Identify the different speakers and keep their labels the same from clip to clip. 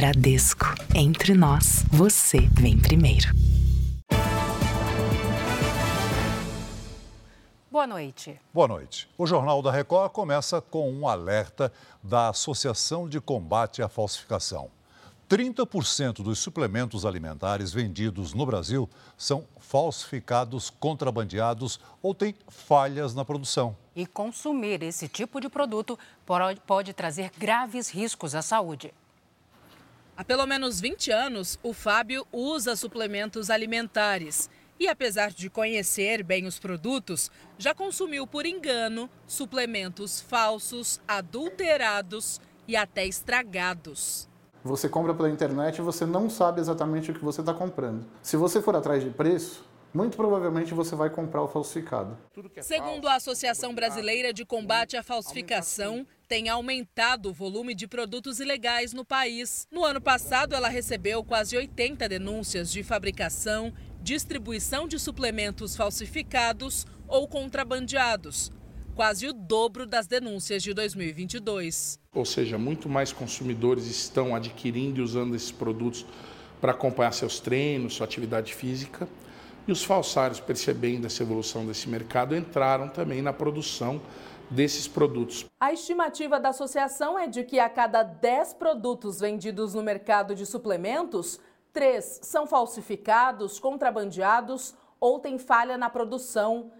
Speaker 1: Bradesco. Entre nós, você vem primeiro.
Speaker 2: Boa noite.
Speaker 3: Boa noite. O Jornal da Record começa com um alerta da Associação de Combate à Falsificação. 30% dos suplementos alimentares vendidos no Brasil são falsificados, contrabandeados ou têm falhas na produção.
Speaker 2: E consumir esse tipo de produto pode trazer graves riscos à saúde.
Speaker 4: Há pelo menos 20 anos, o Fábio usa suplementos alimentares e, apesar de conhecer bem os produtos, já consumiu por engano suplementos falsos, adulterados e até estragados.
Speaker 5: Você compra pela internet e você não sabe exatamente o que você está comprando. Se você for atrás de preço, muito provavelmente você vai comprar o falsificado.
Speaker 4: É Segundo a Associação Brasileira de Combate à Falsificação, tem aumentado o volume de produtos ilegais no país. No ano passado, ela recebeu quase 80 denúncias de fabricação distribuição de suplementos falsificados ou contrabandeados, quase o dobro das denúncias de 2022.
Speaker 6: Ou seja, muito mais consumidores estão adquirindo e usando esses produtos para acompanhar seus treinos, sua atividade física. E os falsários, percebendo essa evolução desse mercado, entraram também na produção desses produtos.
Speaker 4: A estimativa da associação é de que a cada 10 produtos vendidos no mercado de suplementos, Três são falsificados, contrabandeados ou têm falha na produção.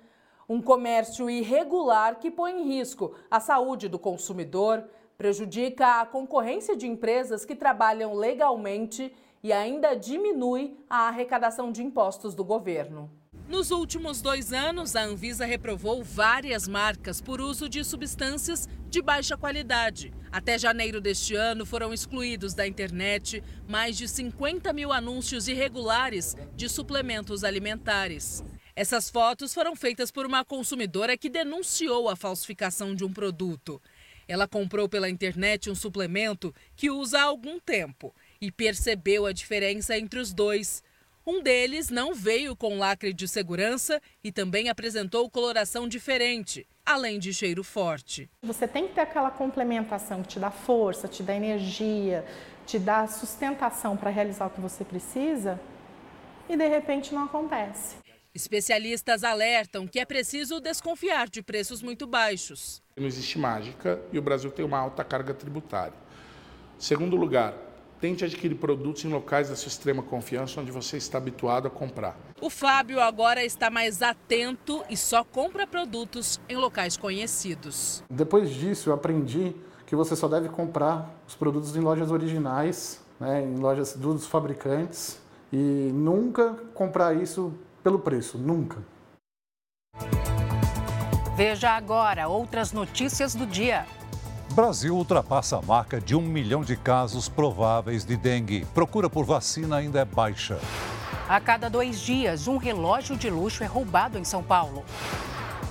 Speaker 4: Um comércio irregular que põe em risco a saúde do consumidor, prejudica a concorrência de empresas que trabalham legalmente e ainda diminui a arrecadação de impostos do governo. Nos últimos dois anos, a Anvisa reprovou várias marcas por uso de substâncias de baixa qualidade. Até janeiro deste ano, foram excluídos da internet mais de 50 mil anúncios irregulares de suplementos alimentares. Essas fotos foram feitas por uma consumidora que denunciou a falsificação de um produto. Ela comprou pela internet um suplemento que usa há algum tempo e percebeu a diferença entre os dois. Um deles não veio com lacre de segurança e também apresentou coloração diferente, além de cheiro forte.
Speaker 7: Você tem que ter aquela complementação que te dá força, te dá energia, te dá sustentação para realizar o que você precisa e de repente não acontece.
Speaker 4: Especialistas alertam que é preciso desconfiar de preços muito baixos.
Speaker 6: Não existe mágica e o Brasil tem uma alta carga tributária. Segundo lugar, Tente adquirir produtos em locais da sua extrema confiança, onde você está habituado a comprar.
Speaker 4: O Fábio agora está mais atento e só compra produtos em locais conhecidos.
Speaker 5: Depois disso, eu aprendi que você só deve comprar os produtos em lojas originais, né, em lojas dos fabricantes, e nunca comprar isso pelo preço, nunca.
Speaker 2: Veja agora outras notícias do dia.
Speaker 3: Brasil ultrapassa a marca de um milhão de casos prováveis de dengue. Procura por vacina ainda é baixa.
Speaker 2: A cada dois dias, um relógio de luxo é roubado em São Paulo.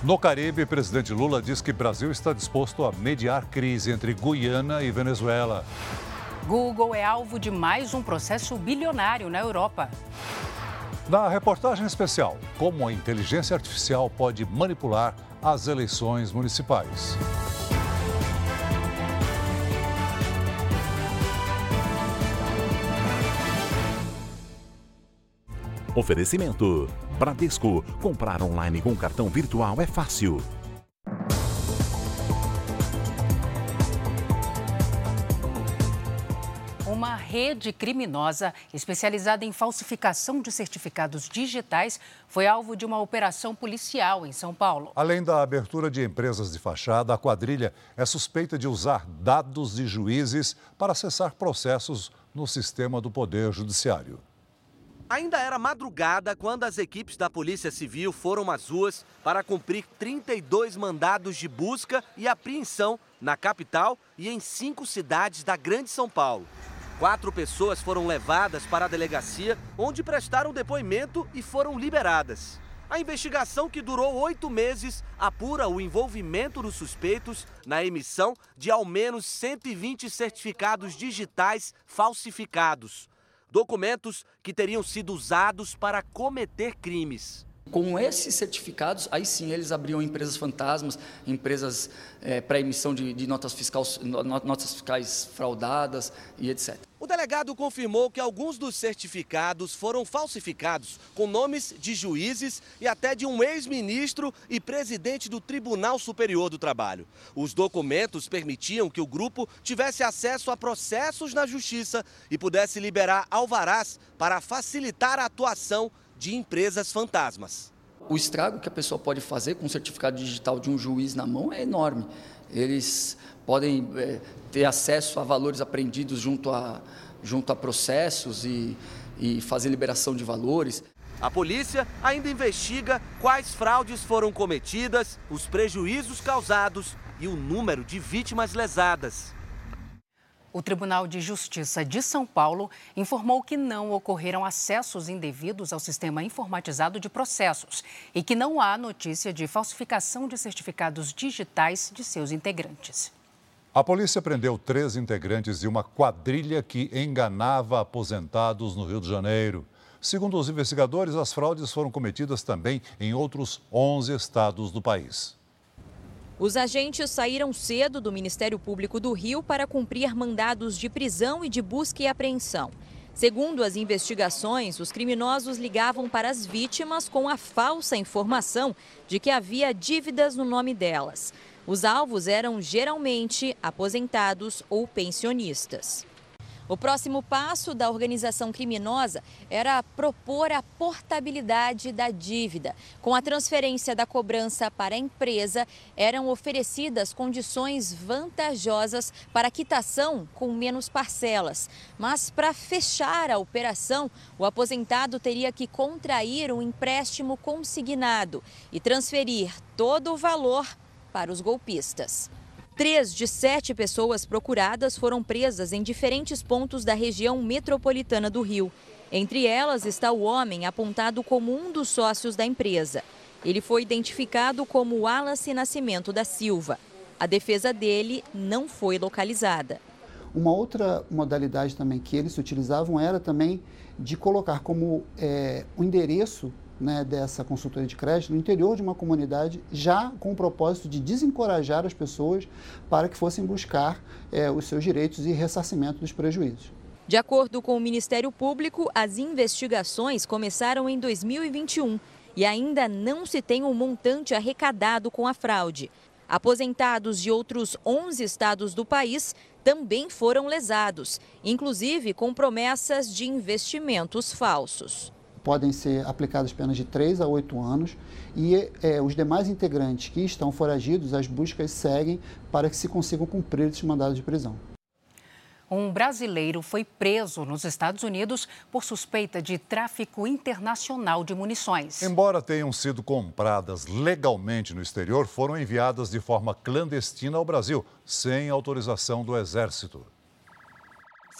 Speaker 3: No Caribe, presidente Lula diz que Brasil está disposto a mediar crise entre Guiana e Venezuela.
Speaker 2: Google é alvo de mais um processo bilionário na Europa.
Speaker 3: Na reportagem especial, como a inteligência artificial pode manipular as eleições municipais.
Speaker 8: Oferecimento: Bradesco. Comprar online com cartão virtual é fácil.
Speaker 2: Uma rede criminosa especializada em falsificação de certificados digitais foi alvo de uma operação policial em São Paulo.
Speaker 3: Além da abertura de empresas de fachada, a quadrilha é suspeita de usar dados de juízes para acessar processos no sistema do Poder Judiciário.
Speaker 9: Ainda era madrugada quando as equipes da Polícia Civil foram às ruas para cumprir 32 mandados de busca e apreensão na capital e em cinco cidades da Grande São Paulo. Quatro pessoas foram levadas para a delegacia, onde prestaram depoimento e foram liberadas. A investigação, que durou oito meses, apura o envolvimento dos suspeitos na emissão de ao menos 120 certificados digitais falsificados documentos que teriam sido usados para cometer crimes.
Speaker 10: Com esses certificados, aí sim eles abriam empresas fantasmas, empresas é, para emissão de, de notas, fiscais, notas fiscais fraudadas e etc.
Speaker 9: O delegado confirmou que alguns dos certificados foram falsificados, com nomes de juízes e até de um ex-ministro e presidente do Tribunal Superior do Trabalho. Os documentos permitiam que o grupo tivesse acesso a processos na justiça e pudesse liberar alvarás para facilitar a atuação de empresas fantasmas.
Speaker 10: O estrago que a pessoa pode fazer com um certificado digital de um juiz na mão é enorme. Eles podem é, ter acesso a valores apreendidos junto a, junto a processos e, e fazer liberação de valores.
Speaker 9: A polícia ainda investiga quais fraudes foram cometidas, os prejuízos causados e o número de vítimas lesadas.
Speaker 2: O Tribunal de Justiça de São Paulo informou que não ocorreram acessos indevidos ao sistema informatizado de processos e que não há notícia de falsificação de certificados digitais de seus integrantes.
Speaker 3: A polícia prendeu três integrantes de uma quadrilha que enganava aposentados no Rio de Janeiro. Segundo os investigadores, as fraudes foram cometidas também em outros 11 estados do país.
Speaker 11: Os agentes saíram cedo do Ministério Público do Rio para cumprir mandados de prisão e de busca e apreensão. Segundo as investigações, os criminosos ligavam para as vítimas com a falsa informação de que havia dívidas no nome delas. Os alvos eram geralmente aposentados ou pensionistas. O próximo passo da organização criminosa era propor a portabilidade da dívida. Com a transferência da cobrança para a empresa, eram oferecidas condições vantajosas para quitação com menos parcelas. Mas para fechar a operação, o aposentado teria que contrair um empréstimo consignado e transferir todo o valor para os golpistas. Três de sete pessoas procuradas foram presas em diferentes pontos da região metropolitana do Rio. Entre elas está o homem apontado como um dos sócios da empresa. Ele foi identificado como Wallace Nascimento da Silva. A defesa dele não foi localizada.
Speaker 12: Uma outra modalidade também que eles utilizavam era também de colocar como é, o endereço né, dessa consultoria de crédito no interior de uma comunidade, já com o propósito de desencorajar as pessoas para que fossem buscar é, os seus direitos e ressarcimento dos prejuízos.
Speaker 11: De acordo com o Ministério Público, as investigações começaram em 2021 e ainda não se tem um montante arrecadado com a fraude. Aposentados de outros 11 estados do país também foram lesados, inclusive com promessas de investimentos falsos
Speaker 12: podem ser aplicadas penas de 3 a 8 anos e é, os demais integrantes que estão foragidos, as buscas seguem para que se consigam cumprir esses mandados de prisão.
Speaker 2: Um brasileiro foi preso nos Estados Unidos por suspeita de tráfico internacional de munições.
Speaker 3: Embora tenham sido compradas legalmente no exterior, foram enviadas de forma clandestina ao Brasil, sem autorização do Exército.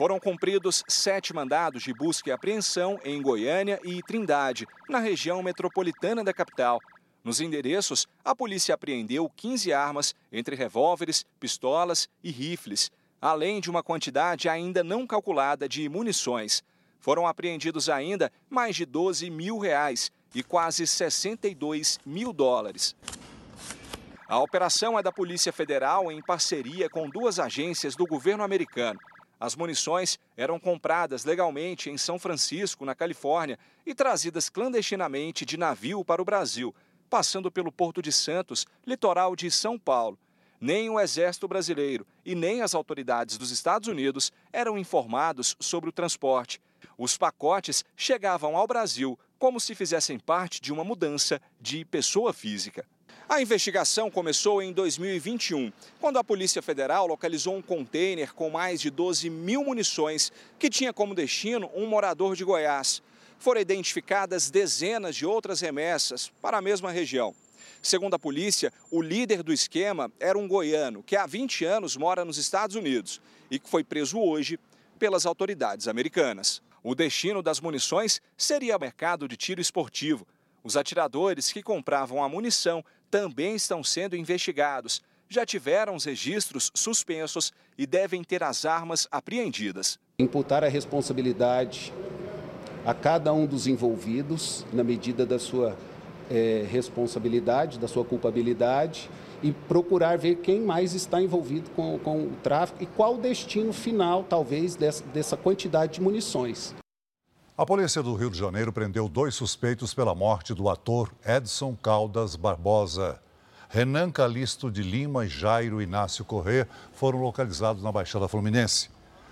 Speaker 13: Foram cumpridos sete mandados de busca e apreensão em Goiânia e Trindade, na região metropolitana da capital. Nos endereços, a polícia apreendeu 15 armas, entre revólveres, pistolas e rifles, além de uma quantidade ainda não calculada de munições. Foram apreendidos ainda mais de 12 mil reais e quase 62 mil dólares. A operação é da Polícia Federal em parceria com duas agências do governo americano. As munições eram compradas legalmente em São Francisco, na Califórnia, e trazidas clandestinamente de navio para o Brasil, passando pelo Porto de Santos, litoral de São Paulo. Nem o Exército Brasileiro e nem as autoridades dos Estados Unidos eram informados sobre o transporte. Os pacotes chegavam ao Brasil como se fizessem parte de uma mudança de pessoa física. A investigação começou em 2021, quando a Polícia Federal localizou um container com mais de 12 mil munições que tinha como destino um morador de Goiás. Foram identificadas dezenas de outras remessas para a mesma região. Segundo a polícia, o líder do esquema era um goiano que há 20 anos mora nos Estados Unidos e que foi preso hoje pelas autoridades americanas. O destino das munições seria o mercado de tiro esportivo. Os atiradores que compravam a munição também estão sendo investigados. Já tiveram os registros suspensos e devem ter as armas apreendidas.
Speaker 14: Imputar a responsabilidade a cada um dos envolvidos na medida da sua é, responsabilidade, da sua culpabilidade e procurar ver quem mais está envolvido com, com o tráfico e qual o destino final, talvez, dessa, dessa quantidade de munições.
Speaker 3: A polícia do Rio de Janeiro prendeu dois suspeitos pela morte do ator Edson Caldas Barbosa. Renan Calisto de Lima e Jairo Inácio Corrêa foram localizados na Baixada Fluminense.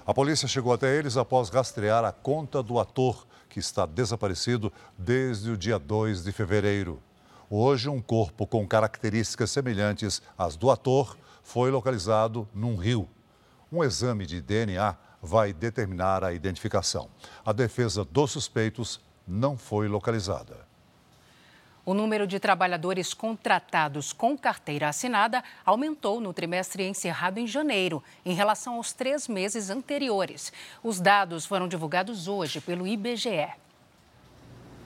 Speaker 3: A polícia chegou até eles após rastrear a conta do ator, que está desaparecido desde o dia 2 de fevereiro. Hoje, um corpo com características semelhantes às do ator foi localizado num rio. Um exame de DNA vai determinar a identificação. A defesa dos suspeitos não foi localizada.
Speaker 2: O número de trabalhadores contratados com carteira assinada aumentou no trimestre encerrado em janeiro, em relação aos três meses anteriores. Os dados foram divulgados hoje pelo IBGE.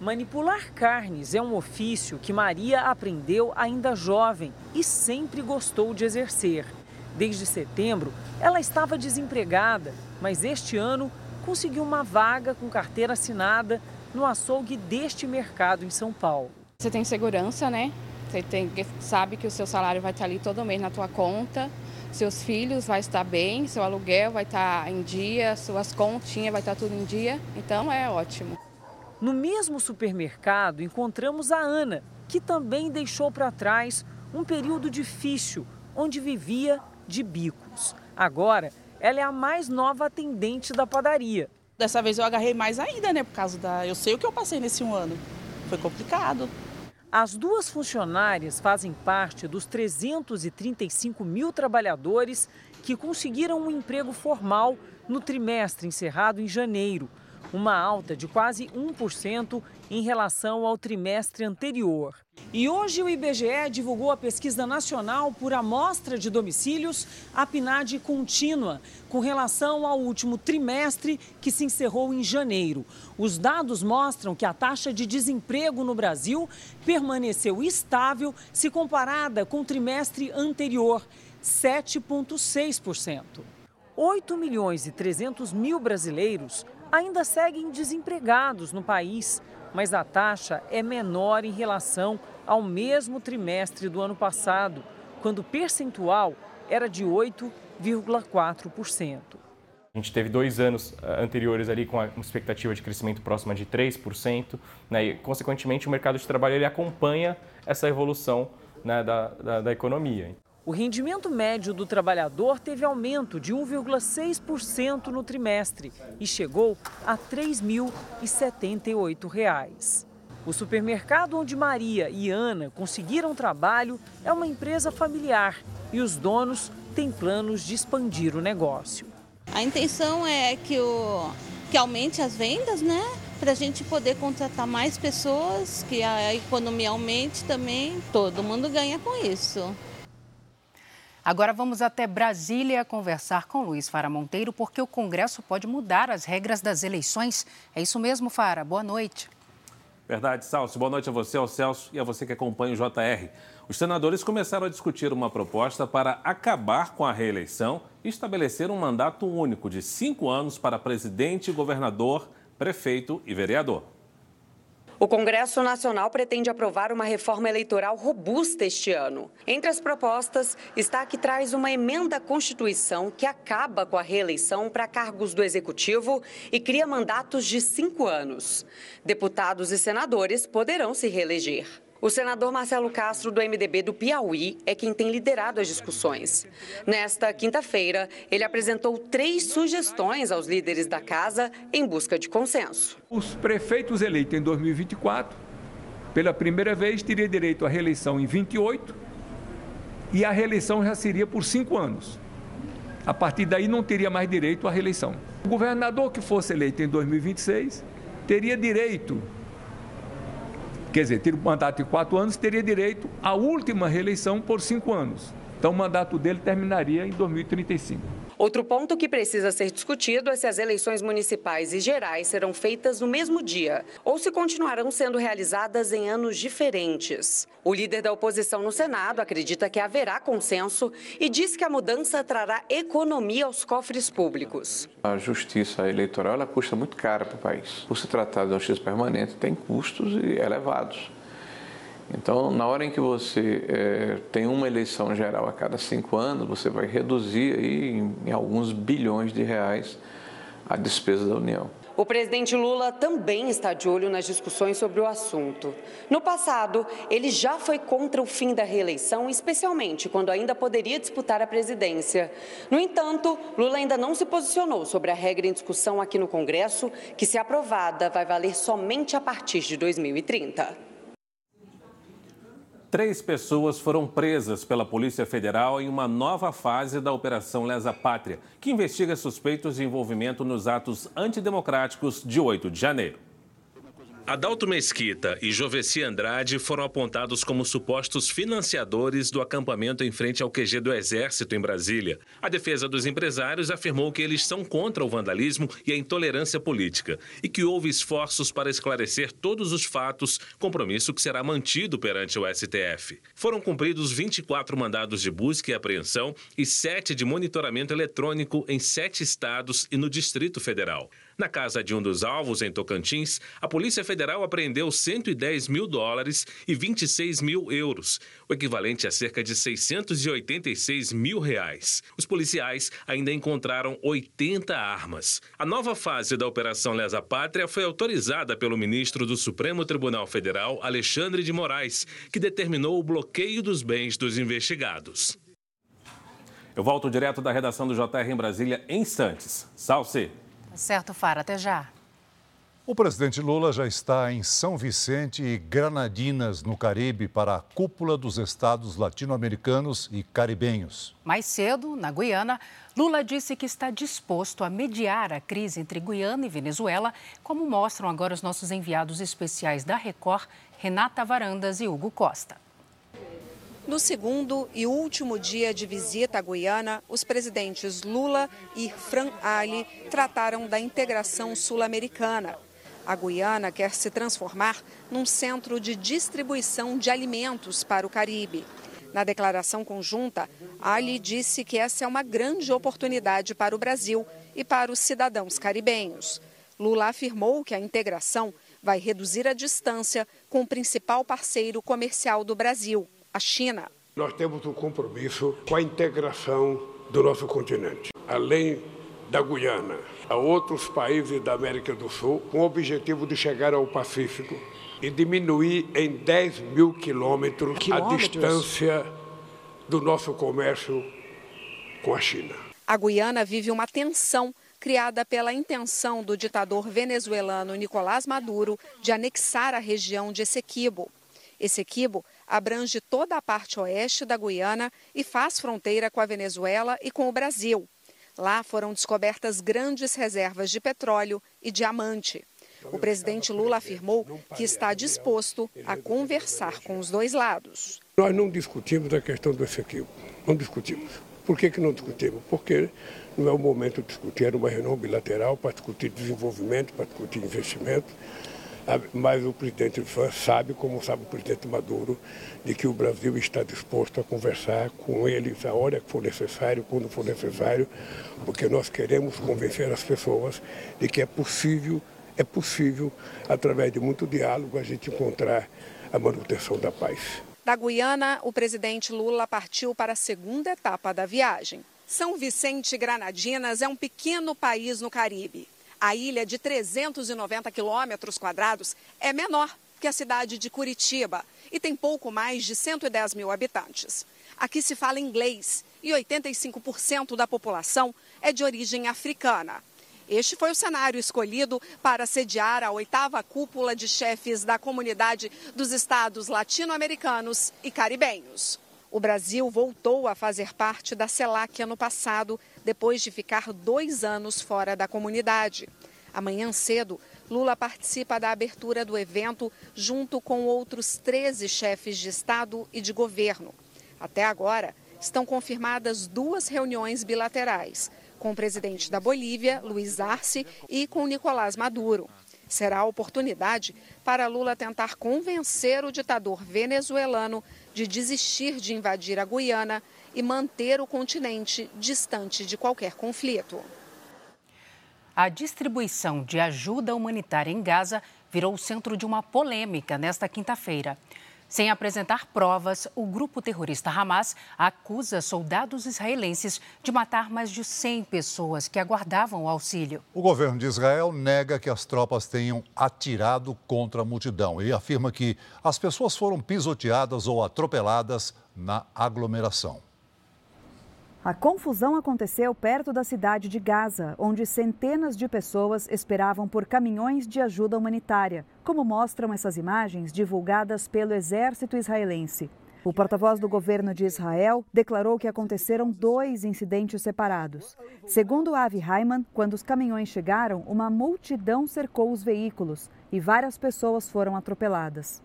Speaker 15: Manipular carnes é um ofício que Maria aprendeu ainda jovem e sempre gostou de exercer. Desde setembro, ela estava desempregada, mas este ano conseguiu uma vaga com carteira assinada no açougue deste mercado em São Paulo.
Speaker 16: Você tem segurança, né? Você tem, sabe que o seu salário vai estar ali todo mês na tua conta, seus filhos vai estar bem, seu aluguel vai estar em dia, suas continhas vai estar tudo em dia, então é ótimo.
Speaker 15: No mesmo supermercado encontramos a Ana, que também deixou para trás um período difícil, onde vivia de bicos. Agora, ela é a mais nova atendente da padaria.
Speaker 17: Dessa vez eu agarrei mais ainda, né? Por causa da. Eu sei o que eu passei nesse um ano. Foi complicado.
Speaker 15: As duas funcionárias fazem parte dos 335 mil trabalhadores que conseguiram um emprego formal no trimestre encerrado em janeiro, uma alta de quase 1% em relação ao trimestre anterior. E hoje o IBGE divulgou a pesquisa nacional por amostra de domicílios, a PNAD contínua, com relação ao último trimestre que se encerrou em janeiro. Os dados mostram que a taxa de desemprego no Brasil permaneceu estável se comparada com o trimestre anterior, 7,6%. 8 milhões e 300 mil brasileiros ainda seguem desempregados no país, mas a taxa é menor em relação ao mesmo trimestre do ano passado, quando o percentual era de 8,4%.
Speaker 18: A gente teve dois anos eh, anteriores ali com uma expectativa de crescimento próxima de 3%, né, e, consequentemente, o mercado de trabalho ele acompanha essa evolução né, da, da, da economia.
Speaker 15: O rendimento médio do trabalhador teve aumento de 1,6% no trimestre e chegou a R$ 3.078. O supermercado onde Maria e Ana conseguiram trabalho é uma empresa familiar e os donos têm planos de expandir o negócio.
Speaker 19: A intenção é que, o, que aumente as vendas, né? Para a gente poder contratar mais pessoas, que a economia aumente também, todo mundo ganha com isso.
Speaker 2: Agora vamos até Brasília conversar com Luiz Fara Monteiro, porque o Congresso pode mudar as regras das eleições. É isso mesmo, Fara. Boa noite.
Speaker 20: Verdade, Celso. Boa noite a você, ao Celso e a você que acompanha o JR. Os senadores começaram a discutir uma proposta para acabar com a reeleição e estabelecer um mandato único de cinco anos para presidente, governador, prefeito e vereador.
Speaker 21: O Congresso Nacional pretende aprovar uma reforma eleitoral robusta este ano. Entre as propostas está a que traz uma emenda à Constituição que acaba com a reeleição para cargos do Executivo e cria mandatos de cinco anos. Deputados e senadores poderão se reeleger. O senador Marcelo Castro, do MDB do Piauí, é quem tem liderado as discussões. Nesta quinta-feira, ele apresentou três sugestões aos líderes da casa em busca de consenso.
Speaker 22: Os prefeitos eleitos em 2024, pela primeira vez, teriam direito à reeleição em 28 e a reeleição já seria por cinco anos. A partir daí, não teria mais direito à reeleição. O governador que fosse eleito em 2026 teria direito Quer dizer, ter um mandato de quatro anos, teria direito à última reeleição por cinco anos. Então, o mandato dele terminaria em 2035.
Speaker 21: Outro ponto que precisa ser discutido é se as eleições municipais e gerais serão feitas no mesmo dia ou se continuarão sendo realizadas em anos diferentes. O líder da oposição no Senado acredita que haverá consenso e diz que a mudança trará economia aos cofres públicos.
Speaker 23: A justiça eleitoral ela custa muito cara para o país. Por se tratar de uma justiça permanente, tem custos elevados. Então, na hora em que você é, tem uma eleição geral a cada cinco anos, você vai reduzir aí em, em alguns bilhões de reais a despesa da União.
Speaker 21: O presidente Lula também está de olho nas discussões sobre o assunto. No passado, ele já foi contra o fim da reeleição, especialmente quando ainda poderia disputar a presidência. No entanto, Lula ainda não se posicionou sobre a regra em discussão aqui no Congresso, que, se aprovada, vai valer somente a partir de 2030.
Speaker 24: Três pessoas foram presas pela Polícia Federal em uma nova fase da Operação Lesa Pátria, que investiga suspeitos de envolvimento nos atos antidemocráticos de 8 de janeiro.
Speaker 25: Adalto Mesquita e Joveci Andrade foram apontados como supostos financiadores do acampamento em frente ao QG do Exército em Brasília. A defesa dos empresários afirmou que eles são contra o vandalismo e a intolerância política e que houve esforços para esclarecer todos os fatos, compromisso que será mantido perante o STF. Foram cumpridos 24 mandados de busca e apreensão e 7 de monitoramento eletrônico em sete estados e no Distrito Federal. Na casa de um dos alvos, em Tocantins, a Polícia Federal apreendeu 110 mil dólares e 26 mil euros, o equivalente a cerca de 686 mil reais. Os policiais ainda encontraram 80 armas. A nova fase da Operação Lesa Pátria foi autorizada pelo ministro do Supremo Tribunal Federal, Alexandre de Moraes, que determinou o bloqueio dos bens dos investigados.
Speaker 24: Eu volto direto da redação do JR em Brasília em instantes. Salve!
Speaker 2: Tá certo, Fara. Até já.
Speaker 3: O presidente Lula já está em São Vicente e Granadinas, no Caribe, para a cúpula dos estados latino-americanos e caribenhos.
Speaker 2: Mais cedo, na Guiana, Lula disse que está disposto a mediar a crise entre Guiana e Venezuela, como mostram agora os nossos enviados especiais da Record, Renata Varandas e Hugo Costa.
Speaker 26: No segundo e último dia de visita à Guiana, os presidentes Lula e Fran Ali trataram da integração sul-americana. A Guiana quer se transformar num centro de distribuição de alimentos para o Caribe. Na declaração conjunta, Ali disse que essa é uma grande oportunidade para o Brasil e para os cidadãos caribenhos. Lula afirmou que a integração vai reduzir a distância com o principal parceiro comercial do Brasil, a China.
Speaker 27: Nós temos um compromisso com a integração do nosso continente, além da Guiana, a outros países da América do Sul, com o objetivo de chegar ao Pacífico e diminuir em 10 mil quilômetros, quilômetros. a distância do nosso comércio com a China.
Speaker 26: A Guiana vive uma tensão criada pela intenção do ditador venezuelano Nicolás Maduro de anexar a região de Essequibo. Essequibo abrange toda a parte oeste da Guiana e faz fronteira com a Venezuela e com o Brasil. Lá foram descobertas grandes reservas de petróleo e diamante. O presidente Lula afirmou que está disposto a conversar com os dois lados.
Speaker 27: Nós não discutimos a questão do Essequibo, não discutimos. Por que, que não discutimos? Porque não é o momento de discutir, era uma reunião bilateral para discutir desenvolvimento, para discutir investimento. Ah, mas o presidente sabe, como sabe o presidente Maduro, de que o Brasil está disposto a conversar com eles a hora que for necessário, quando for necessário, porque nós queremos convencer as pessoas de que é possível, é possível, através de muito diálogo, a gente encontrar a manutenção da paz.
Speaker 26: Da Guiana, o presidente Lula partiu para a segunda etapa da viagem. São Vicente Granadinas é um pequeno país no Caribe. A ilha de 390 quilômetros quadrados é menor que a cidade de Curitiba e tem pouco mais de 110 mil habitantes. Aqui se fala inglês e 85% da população é de origem africana. Este foi o cenário escolhido para sediar a oitava cúpula de chefes da comunidade dos estados latino-americanos e caribenhos. O Brasil voltou a fazer parte da CELAC ano passado, depois de ficar dois anos fora da comunidade. Amanhã cedo, Lula participa da abertura do evento junto com outros 13 chefes de Estado e de governo. Até agora, estão confirmadas duas reuniões bilaterais com o presidente da Bolívia, Luiz Arce, e com Nicolás Maduro. Será a oportunidade para Lula tentar convencer o ditador venezuelano de desistir de invadir a Guiana e manter o continente distante de qualquer conflito.
Speaker 2: A distribuição de ajuda humanitária em Gaza virou o centro de uma polêmica nesta quinta-feira. Sem apresentar provas, o grupo terrorista Hamas acusa soldados israelenses de matar mais de 100 pessoas que aguardavam o auxílio.
Speaker 3: O governo de Israel nega que as tropas tenham atirado contra a multidão e afirma que as pessoas foram pisoteadas ou atropeladas na aglomeração.
Speaker 28: A confusão aconteceu perto da cidade de Gaza, onde centenas de pessoas esperavam por caminhões de ajuda humanitária, como mostram essas imagens divulgadas pelo exército israelense. O porta-voz do governo de Israel declarou que aconteceram dois incidentes separados. Segundo Avi Haiman, quando os caminhões chegaram, uma multidão cercou os veículos e várias pessoas foram atropeladas.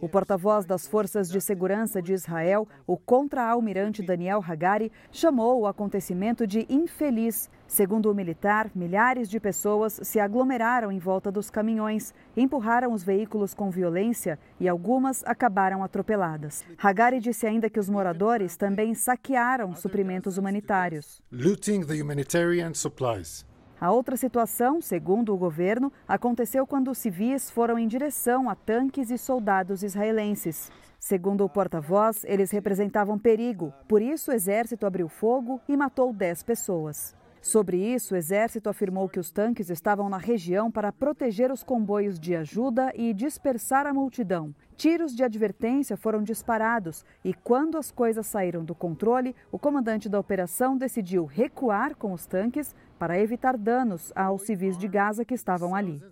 Speaker 28: O porta-voz das Forças de Segurança de Israel, o contra-almirante Daniel Hagari, chamou o acontecimento de infeliz. Segundo o militar, milhares de pessoas se aglomeraram em volta dos caminhões, empurraram os veículos com violência e algumas acabaram atropeladas. Hagari disse ainda que os moradores também saquearam suprimentos humanitários. Looting the humanitarian supplies. A outra situação, segundo o governo, aconteceu quando civis foram em direção a tanques e soldados israelenses. Segundo o porta-voz, eles representavam perigo, por isso o exército abriu fogo e matou 10 pessoas. Sobre isso, o exército afirmou que os tanques estavam na região para proteger os comboios de ajuda e dispersar a multidão. Tiros de advertência foram disparados e, quando as coisas saíram do controle, o comandante da operação decidiu recuar com os tanques para evitar danos aos civis de Gaza que estavam ali.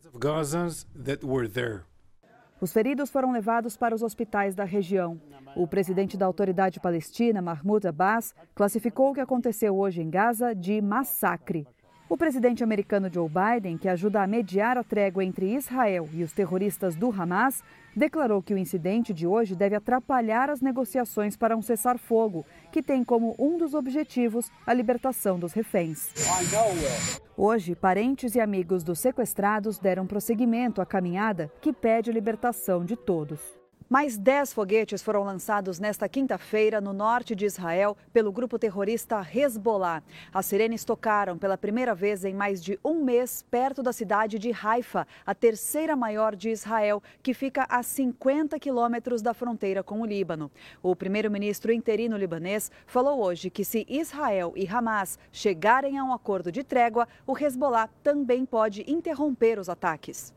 Speaker 28: Os feridos foram levados para os hospitais da região. O presidente da autoridade palestina, Mahmoud Abbas, classificou o que aconteceu hoje em Gaza de massacre. O presidente americano Joe Biden, que ajuda a mediar a trégua entre Israel e os terroristas do Hamas, declarou que o incidente de hoje deve atrapalhar as negociações para um cessar-fogo, que tem como um dos objetivos a libertação dos reféns. Hoje, parentes e amigos dos sequestrados deram prosseguimento à caminhada que pede a libertação de todos. Mais 10 foguetes foram lançados nesta quinta-feira no norte de Israel pelo grupo terrorista Hezbollah. As sirenes tocaram pela primeira vez em mais de um mês perto da cidade de Haifa, a terceira maior de Israel, que fica a 50 quilômetros da fronteira com o Líbano. O primeiro-ministro interino libanês falou hoje que se Israel e Hamas chegarem a um acordo de trégua, o Hezbollah também pode interromper os ataques.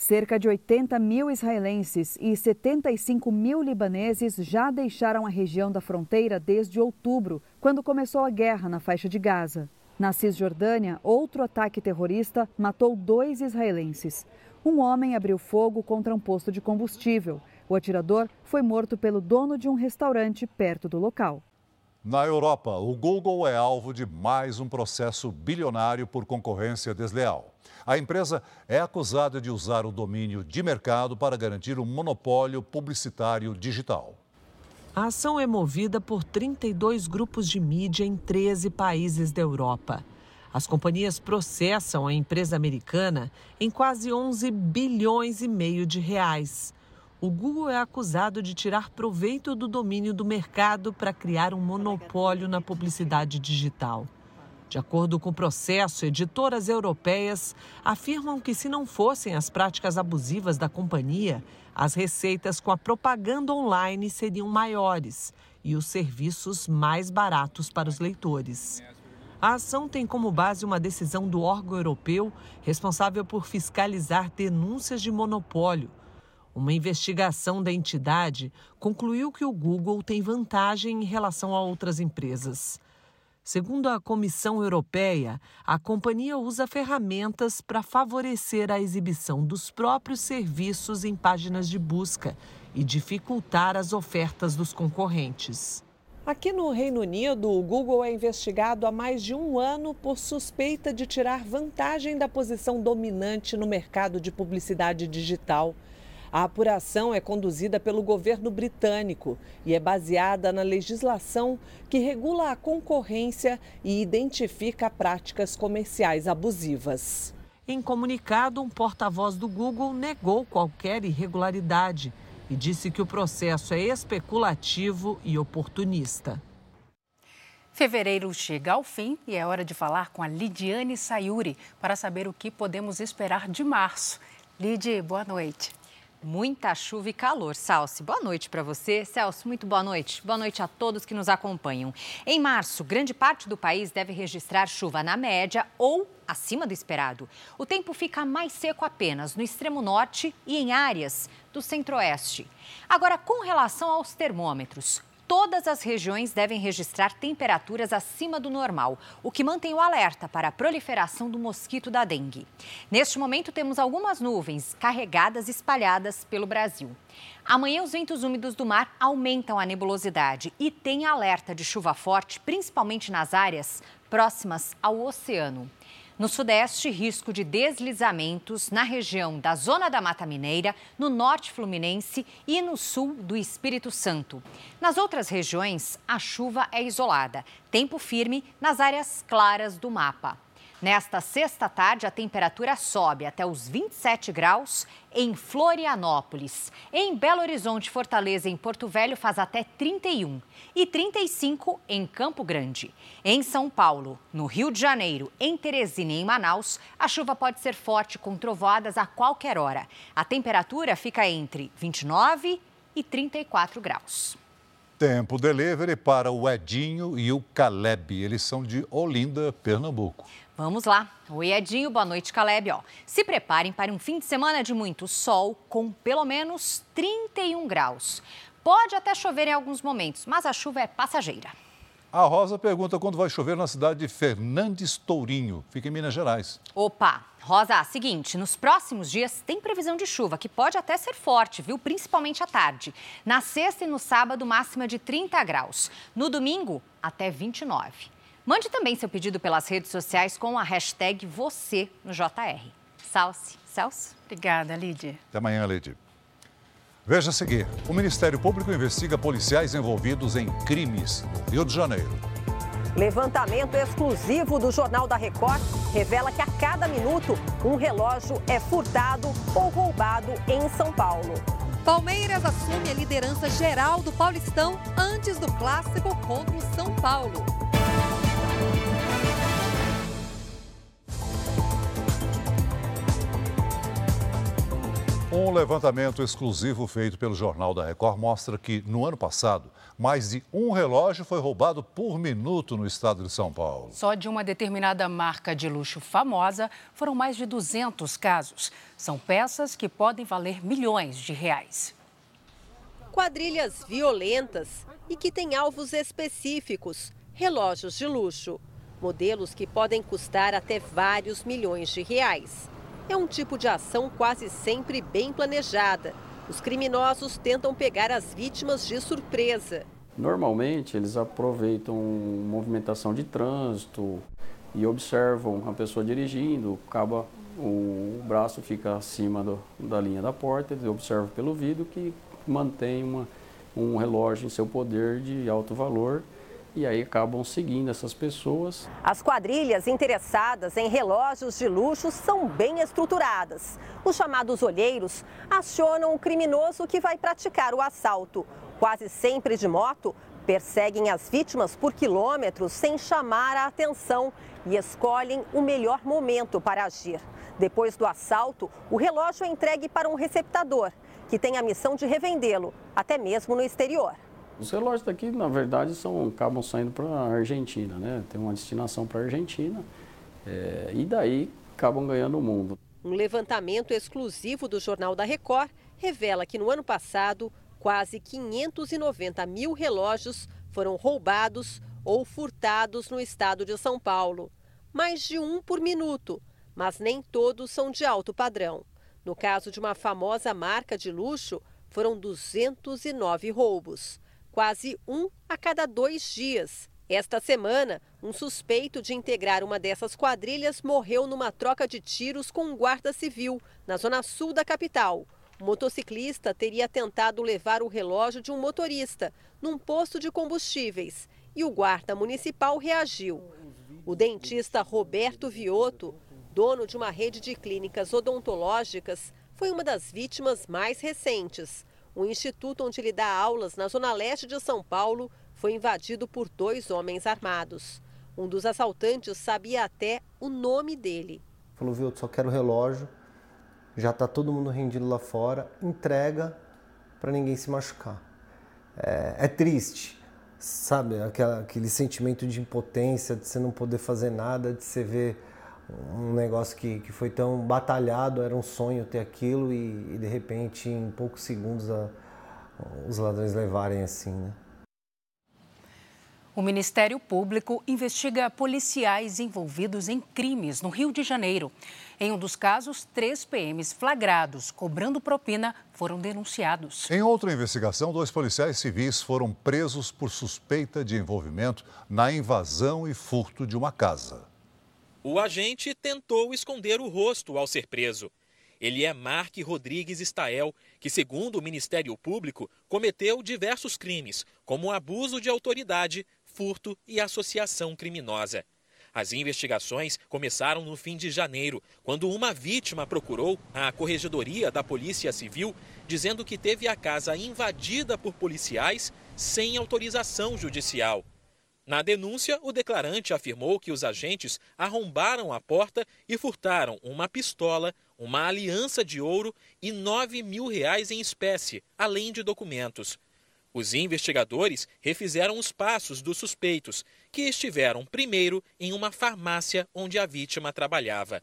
Speaker 28: Cerca de 80 mil israelenses e 75 mil libaneses já deixaram a região da fronteira desde outubro, quando começou a guerra na faixa de Gaza. Na Cisjordânia, outro ataque terrorista matou dois israelenses. Um homem abriu fogo contra um posto de combustível. O atirador foi morto pelo dono de um restaurante perto do local.
Speaker 3: Na Europa, o Google é alvo de mais um processo bilionário por concorrência desleal. A empresa é acusada de usar o domínio de mercado para garantir um monopólio publicitário digital.
Speaker 29: A ação é movida por 32 grupos de mídia em 13 países da Europa. As companhias processam a empresa americana em quase 11 bilhões e meio de reais o Google é acusado de tirar proveito do domínio do mercado para criar um monopólio na publicidade digital. De acordo com o processo, editoras europeias afirmam que, se não fossem as práticas abusivas da companhia, as receitas com a propaganda online seriam maiores e os serviços mais baratos para os leitores. A ação tem como base uma decisão do órgão europeu responsável por fiscalizar denúncias de monopólio uma investigação da entidade concluiu que o Google tem vantagem em relação a outras empresas. Segundo a Comissão Europeia, a companhia usa ferramentas para favorecer a exibição dos próprios serviços em páginas de busca e dificultar as ofertas dos concorrentes.
Speaker 15: Aqui no Reino Unido, o Google é investigado há mais de um ano por suspeita de tirar vantagem da posição dominante no mercado de publicidade digital. A apuração é conduzida pelo governo britânico e é baseada na legislação que regula a concorrência e identifica práticas comerciais abusivas.
Speaker 29: Em comunicado, um porta-voz do Google negou qualquer irregularidade e disse que o processo é especulativo e oportunista.
Speaker 2: Fevereiro chega ao fim e é hora de falar com a Lidiane Sayuri para saber o que podemos esperar de março. Lid, boa noite.
Speaker 30: Muita chuva e calor. Salsi, boa noite para você. Celso, muito boa noite. Boa noite a todos que nos acompanham. Em março, grande parte do país deve registrar chuva na média ou acima do esperado. O tempo fica mais seco apenas no extremo norte e em áreas do centro-oeste. Agora, com relação aos termômetros, todas as regiões devem registrar temperaturas acima do normal, o que mantém o alerta para a proliferação do mosquito da dengue. Neste momento, temos algumas nuvens carregadas espalhadas pelo Brasil. Amanhã, os ventos úmidos do mar aumentam a nebulosidade e tem alerta de chuva forte, principalmente nas áreas próximas ao oceano. No Sudeste, risco de deslizamentos na região da Zona da Mata Mineira, no Norte Fluminense e no Sul do Espírito Santo. Nas outras regiões, a chuva é isolada. Tempo firme nas áreas claras do mapa. Nesta sexta tarde, a temperatura sobe até os 27 graus em Florianópolis. Em Belo Horizonte, Fortaleza em Porto Velho faz até 31 e 35 em Campo Grande. Em São Paulo, no Rio de Janeiro, em Teresina e em Manaus, a chuva pode ser forte com trovoadas a qualquer hora. A temperatura fica entre 29 e 34 graus.
Speaker 3: Tempo delivery para o Edinho e o Caleb. Eles são de Olinda, Pernambuco.
Speaker 30: Vamos lá. Oi, Edinho. Boa noite, Caleb. Ó, se preparem para um fim de semana de muito sol, com pelo menos 31 graus. Pode até chover em alguns momentos, mas a chuva é passageira.
Speaker 3: A Rosa pergunta quando vai chover na cidade de Fernandes Tourinho, fica em Minas Gerais.
Speaker 30: Opa, Rosa, seguinte, nos próximos dias tem previsão de chuva, que pode até ser forte, viu? Principalmente à tarde. Na sexta e no sábado, máxima de 30 graus. No domingo, até 29. Mande também seu pedido pelas redes sociais com a hashtag você no JR. Salce. Celso?
Speaker 2: Obrigada, Lídia.
Speaker 3: Até amanhã, Lídia. Veja a seguir: o Ministério Público investiga policiais envolvidos em crimes no Rio de Janeiro.
Speaker 31: Levantamento exclusivo do Jornal da Record revela que a cada minuto um relógio é furtado ou roubado em São Paulo.
Speaker 32: Palmeiras assume a liderança geral do Paulistão antes do clássico contra o São Paulo.
Speaker 3: Um levantamento exclusivo feito pelo Jornal da Record mostra que, no ano passado, mais de um relógio foi roubado por minuto no estado de São Paulo.
Speaker 2: Só de uma determinada marca de luxo famosa foram mais de 200 casos. São peças que podem valer milhões de reais.
Speaker 31: Quadrilhas violentas e que têm alvos específicos relógios de luxo. Modelos que podem custar até vários milhões de reais. É um tipo de ação quase sempre bem planejada. Os criminosos tentam pegar as vítimas de surpresa.
Speaker 33: Normalmente, eles aproveitam movimentação de trânsito e observam a pessoa dirigindo, acaba o braço fica acima do, da linha da porta, eles observam pelo vidro que mantém uma, um relógio em seu poder de alto valor e aí acabam seguindo essas pessoas.
Speaker 31: As quadrilhas interessadas em relógios de luxo são bem estruturadas. Os chamados olheiros acionam o criminoso que vai praticar o assalto. Quase sempre de moto, perseguem as vítimas por quilômetros sem chamar a atenção e escolhem o melhor momento para agir. Depois do assalto, o relógio é entregue para um receptador, que tem a missão de revendê-lo, até mesmo no exterior.
Speaker 33: Os relógios daqui, na verdade, são, acabam saindo para a Argentina, né? Tem uma destinação para a Argentina é, e daí acabam ganhando o mundo.
Speaker 31: Um levantamento exclusivo do Jornal da Record revela que no ano passado, quase 590 mil relógios foram roubados ou furtados no estado de São Paulo. Mais de um por minuto, mas nem todos são de alto padrão. No caso de uma famosa marca de luxo, foram 209 roubos quase um a cada dois dias. Esta semana, um suspeito de integrar uma dessas quadrilhas morreu numa troca de tiros com um guarda civil, na zona sul da capital. O motociclista teria tentado levar o relógio de um motorista num posto de combustíveis e o guarda municipal reagiu. O dentista Roberto Vioto, dono de uma rede de clínicas odontológicas, foi uma das vítimas mais recentes. O instituto onde ele dá aulas na zona leste de São Paulo foi invadido por dois homens armados. Um dos assaltantes sabia até o nome dele.
Speaker 34: Falou, viu, eu só quero relógio.
Speaker 35: já está todo mundo rendido lá fora, entrega para ninguém se machucar. É, é triste, sabe? Aquela, aquele sentimento de impotência, de você não poder fazer nada, de você ver um negócio que, que foi tão batalhado, era um sonho ter aquilo e, e de repente, em poucos segundos, a, os ladrões levarem assim, né?
Speaker 2: O Ministério Público investiga policiais envolvidos em crimes no Rio de Janeiro. Em um dos casos, três PMs flagrados cobrando propina foram denunciados.
Speaker 3: Em outra investigação, dois policiais civis foram presos por suspeita de envolvimento na invasão e furto de uma casa.
Speaker 36: O agente tentou esconder o rosto ao ser preso. Ele é Mark Rodrigues Stael, que, segundo o Ministério Público, cometeu diversos crimes, como abuso de autoridade, furto e associação criminosa. As investigações começaram no fim de janeiro, quando uma vítima procurou a Corregedoria da Polícia Civil dizendo que teve a casa invadida por policiais sem autorização judicial. Na denúncia, o declarante afirmou que os agentes arrombaram a porta e furtaram uma pistola, uma aliança de ouro e 9 mil reais em espécie, além de documentos. Os investigadores refizeram os passos dos suspeitos, que estiveram primeiro em uma farmácia onde a vítima trabalhava.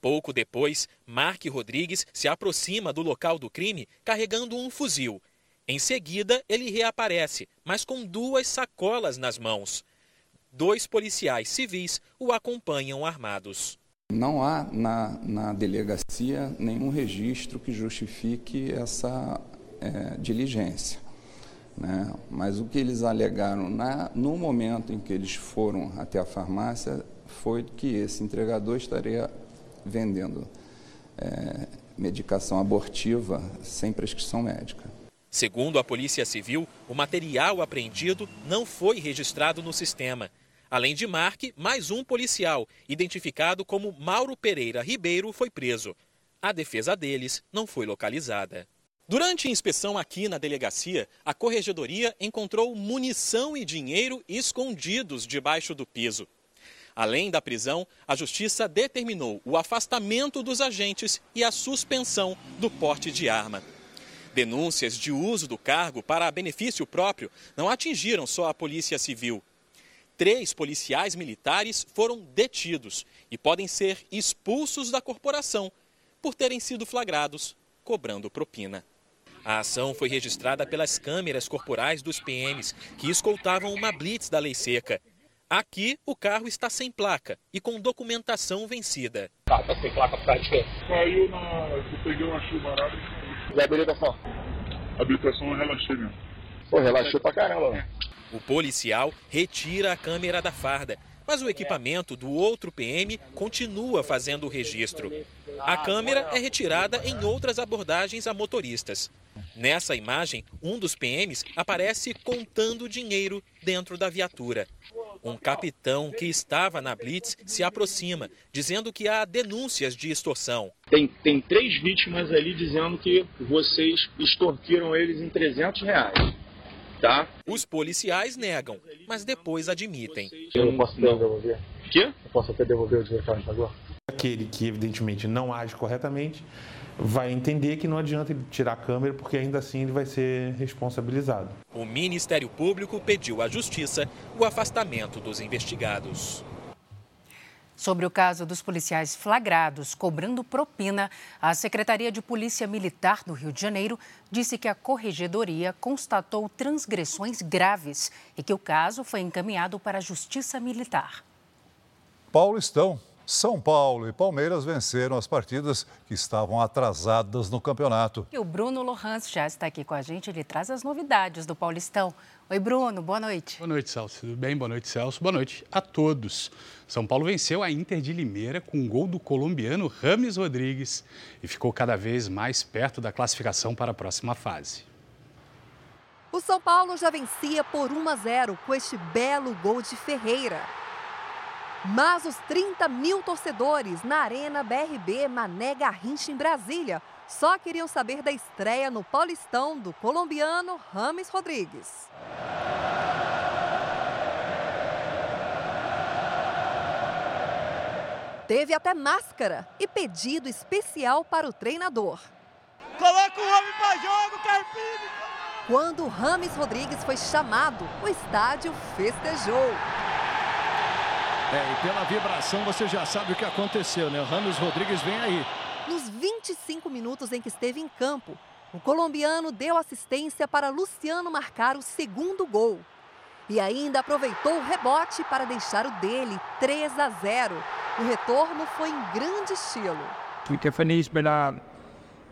Speaker 36: Pouco depois, Mark Rodrigues se aproxima do local do crime carregando um fuzil. Em seguida, ele reaparece, mas com duas sacolas nas mãos. Dois policiais civis o acompanham armados.
Speaker 37: Não há na, na delegacia nenhum registro que justifique essa é, diligência. Né? Mas o que eles alegaram na, no momento em que eles foram até a farmácia foi que esse entregador estaria vendendo é, medicação abortiva sem prescrição médica.
Speaker 36: Segundo a Polícia Civil, o material apreendido não foi registrado no sistema. Além de Mark, mais um policial, identificado como Mauro Pereira Ribeiro, foi preso. A defesa deles não foi localizada. Durante a inspeção aqui na delegacia, a corregedoria encontrou munição e dinheiro escondidos debaixo do piso. Além da prisão, a justiça determinou o afastamento dos agentes e a suspensão do porte de arma. Denúncias de uso do cargo para benefício próprio não atingiram só a Polícia Civil. Três policiais militares foram detidos e podem ser expulsos da corporação por terem sido flagrados cobrando propina. A ação foi registrada pelas câmeras corporais dos PMs, que escoltavam uma blitz da lei seca. Aqui, o carro está sem placa e com documentação vencida.
Speaker 38: Tá, tá sem placa de quê?
Speaker 34: Caiu na... Eu peguei uma chuvarada
Speaker 38: e... A habilitação?
Speaker 34: A habilitação eu relaxei mesmo.
Speaker 38: Pô, relaxou pra caramba.
Speaker 36: O policial retira a câmera da farda, mas o equipamento do outro PM continua fazendo o registro. A câmera é retirada em outras abordagens a motoristas. Nessa imagem, um dos PMs aparece contando dinheiro dentro da viatura. Um capitão que estava na Blitz se aproxima, dizendo que há denúncias de extorsão.
Speaker 34: Tem, tem três vítimas ali dizendo que vocês extorquiram eles em 300 reais. Tá?
Speaker 36: Os policiais negam, mas depois admitem.
Speaker 34: Eu não posso devolver. Quê? Eu posso até devolver o dinheiro pagou?
Speaker 39: Aquele que evidentemente não age corretamente vai entender que não adianta ele tirar a câmera porque ainda assim ele vai ser responsabilizado.
Speaker 36: O Ministério Público pediu à Justiça o afastamento dos investigados.
Speaker 2: Sobre o caso dos policiais flagrados cobrando propina, a Secretaria de Polícia Militar do Rio de Janeiro disse que a corregedoria constatou transgressões graves e que o caso foi encaminhado para a Justiça Militar.
Speaker 3: Paulistão. São Paulo e Palmeiras venceram as partidas que estavam atrasadas no campeonato.
Speaker 2: E o Bruno Lohans já está aqui com a gente, ele traz as novidades do Paulistão. Oi, Bruno, boa noite.
Speaker 40: Boa noite, Celso. Tudo bem? Boa noite, Celso. Boa noite a todos. São Paulo venceu a Inter de Limeira com um gol do colombiano Rames Rodrigues e ficou cada vez mais perto da classificação para a próxima fase.
Speaker 32: O São Paulo já vencia por 1 a 0 com este belo gol de Ferreira. Mas os 30 mil torcedores na Arena BRB Mané Garrincha em Brasília só queriam saber da estreia no Paulistão do colombiano Rames Rodrigues. Teve até máscara e pedido especial para o treinador.
Speaker 41: Coloca o homem para jogo, Carpini!
Speaker 32: Quando Rames Rodrigues foi chamado, o estádio festejou.
Speaker 42: É, e pela vibração você já sabe o que aconteceu, né? O Rames Rodrigues vem aí.
Speaker 32: Nos 25 minutos em que esteve em campo, o colombiano deu assistência para Luciano marcar o segundo gol. E ainda aproveitou o rebote para deixar o dele 3 a 0. O retorno foi em grande estilo.
Speaker 43: Fiquei feliz pela,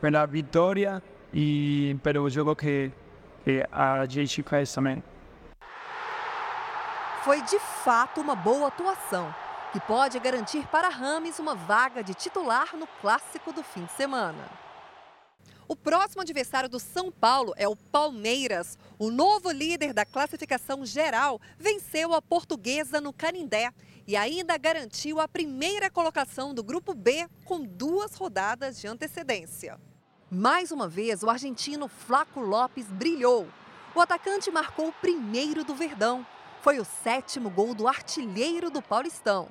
Speaker 43: pela vitória e pelo jogo que, que a gente fez também.
Speaker 32: Foi de fato uma boa atuação, que pode garantir para Rames uma vaga de titular no clássico do fim de semana. O próximo adversário do São Paulo é o Palmeiras. O novo líder da classificação geral venceu a portuguesa no Canindé e ainda garantiu a primeira colocação do Grupo B com duas rodadas de antecedência. Mais uma vez, o argentino Flaco Lopes brilhou. O atacante marcou o primeiro do Verdão. Foi o sétimo gol do artilheiro do Paulistão.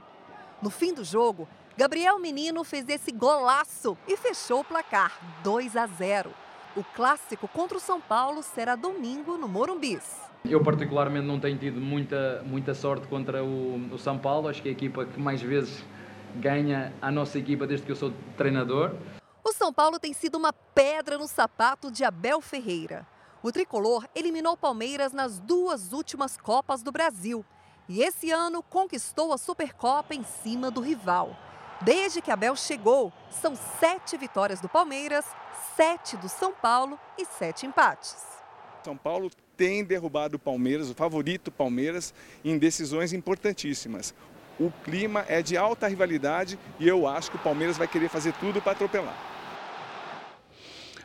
Speaker 32: No fim do jogo, Gabriel Menino fez esse golaço e fechou o placar 2 a 0. O clássico contra o São Paulo será domingo no Morumbis.
Speaker 44: Eu particularmente não tenho tido muita, muita sorte contra o, o São Paulo. Acho que é a equipa que mais vezes ganha a nossa equipa desde que eu sou treinador.
Speaker 32: O São Paulo tem sido uma pedra no sapato de Abel Ferreira. O tricolor eliminou Palmeiras nas duas últimas Copas do Brasil e esse ano conquistou a Supercopa em cima do rival. Desde que Abel chegou, são sete vitórias do Palmeiras, sete do São Paulo e sete empates.
Speaker 45: São Paulo tem derrubado o Palmeiras, o favorito Palmeiras, em decisões importantíssimas. O clima é de alta rivalidade e eu acho que o Palmeiras vai querer fazer tudo para atropelar.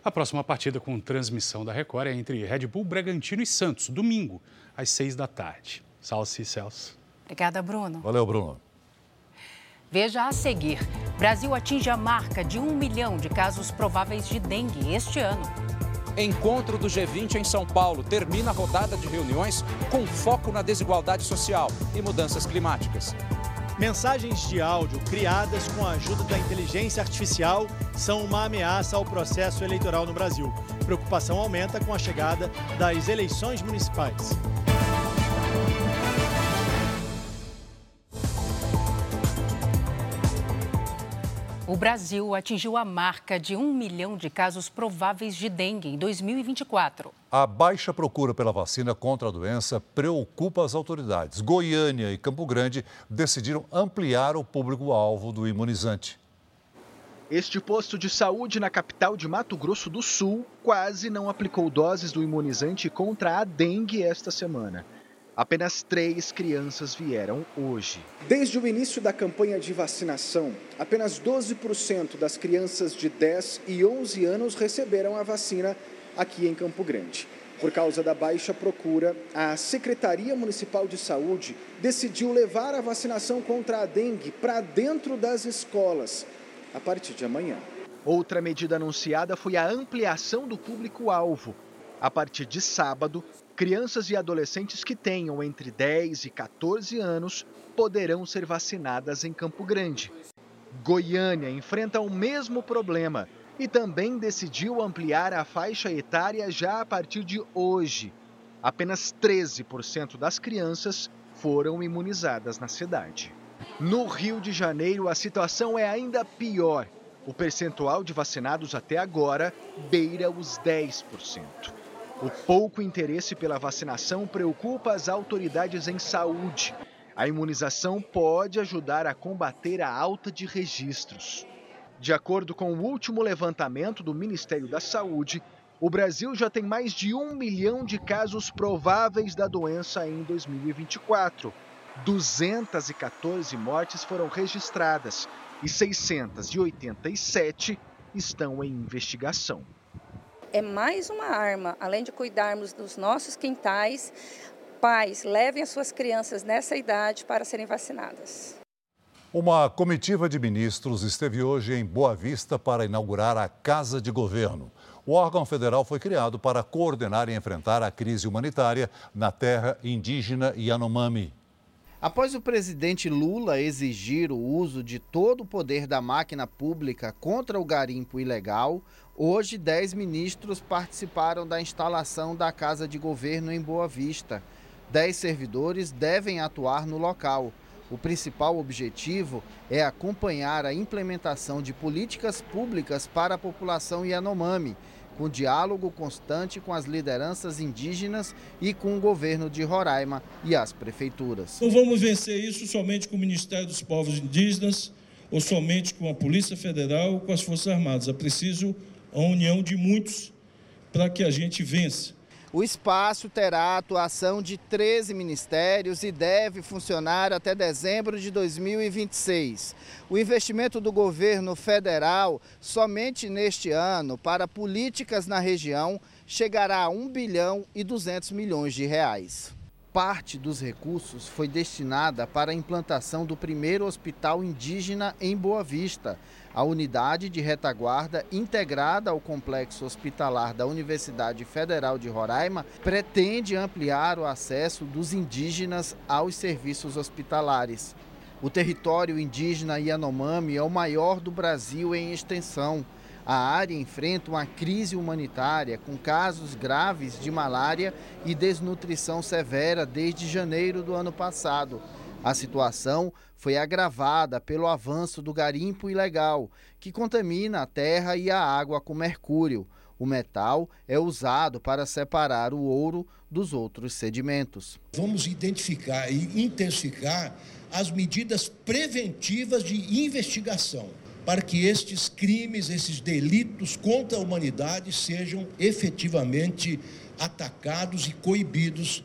Speaker 40: A próxima partida com transmissão da Record é entre Red Bull, Bragantino e Santos, domingo, às seis da tarde. Salve, Celso.
Speaker 2: Obrigada, Bruno.
Speaker 3: Valeu, Bruno.
Speaker 2: Veja a seguir: Brasil atinge a marca de um milhão de casos prováveis de dengue este ano.
Speaker 46: Encontro do G20 em São Paulo termina a rodada de reuniões com foco na desigualdade social e mudanças climáticas.
Speaker 47: Mensagens de áudio criadas com a ajuda da inteligência artificial são uma ameaça ao processo eleitoral no Brasil. Preocupação aumenta com a chegada das eleições municipais.
Speaker 2: O Brasil atingiu a marca de um milhão de casos prováveis de dengue em 2024.
Speaker 3: A baixa procura pela vacina contra a doença preocupa as autoridades. Goiânia e Campo Grande decidiram ampliar o público-alvo do imunizante.
Speaker 48: Este posto de saúde na capital de Mato Grosso do Sul quase não aplicou doses do imunizante contra a dengue esta semana. Apenas três crianças vieram hoje.
Speaker 49: Desde o início da campanha de vacinação, apenas 12% das crianças de 10 e 11 anos receberam a vacina aqui em Campo Grande. Por causa da baixa procura, a Secretaria Municipal de Saúde decidiu levar a vacinação contra a dengue para dentro das escolas a partir de amanhã.
Speaker 48: Outra medida anunciada foi a ampliação do público-alvo. A partir de sábado, crianças e adolescentes que tenham entre 10 e 14 anos poderão ser vacinadas em Campo Grande. Goiânia enfrenta o mesmo problema e também decidiu ampliar a faixa etária já a partir de hoje. Apenas 13% das crianças foram imunizadas na cidade. No Rio de Janeiro, a situação é ainda pior. O percentual de vacinados até agora beira os 10%. O pouco interesse pela vacinação preocupa as autoridades em saúde. A imunização pode ajudar a combater a alta de registros. De acordo com o último levantamento do Ministério da Saúde, o Brasil já tem mais de um milhão de casos prováveis da doença em 2024. 214 mortes foram registradas e 687 estão em investigação
Speaker 50: é mais uma arma, além de cuidarmos dos nossos quintais, pais levem as suas crianças nessa idade para serem vacinadas.
Speaker 3: Uma comitiva de ministros esteve hoje em Boa Vista para inaugurar a Casa de Governo. O órgão federal foi criado para coordenar e enfrentar a crise humanitária na terra indígena Yanomami.
Speaker 51: Após o presidente Lula exigir o uso de todo o poder da máquina pública contra o garimpo ilegal, hoje 10 ministros participaram da instalação da Casa de Governo em Boa Vista. 10 servidores devem atuar no local. O principal objetivo é acompanhar a implementação de políticas públicas para a população Yanomami com diálogo constante com as lideranças indígenas e com o governo de Roraima e as prefeituras.
Speaker 52: Não vamos vencer isso somente com o Ministério dos Povos Indígenas ou somente com a Polícia Federal ou com as Forças Armadas. É preciso a união de muitos para que a gente vença.
Speaker 51: O espaço terá atuação de 13 ministérios e deve funcionar até dezembro de 2026. O investimento do governo federal somente neste ano para políticas na região chegará a 1 bilhão e 200 milhões de reais. Parte dos recursos foi destinada para a implantação do primeiro hospital indígena em Boa Vista, a unidade de retaguarda integrada ao complexo hospitalar da Universidade Federal de Roraima pretende ampliar o acesso dos indígenas aos serviços hospitalares. O território indígena Yanomami é o maior do Brasil em extensão. A área enfrenta uma crise humanitária com casos graves de malária e desnutrição severa desde janeiro do ano passado. A situação foi agravada pelo avanço do garimpo ilegal, que contamina a terra e a água com mercúrio. O metal é usado para separar o ouro dos outros sedimentos.
Speaker 53: Vamos identificar e intensificar as medidas preventivas de investigação para que estes crimes, esses delitos contra a humanidade sejam efetivamente atacados e coibidos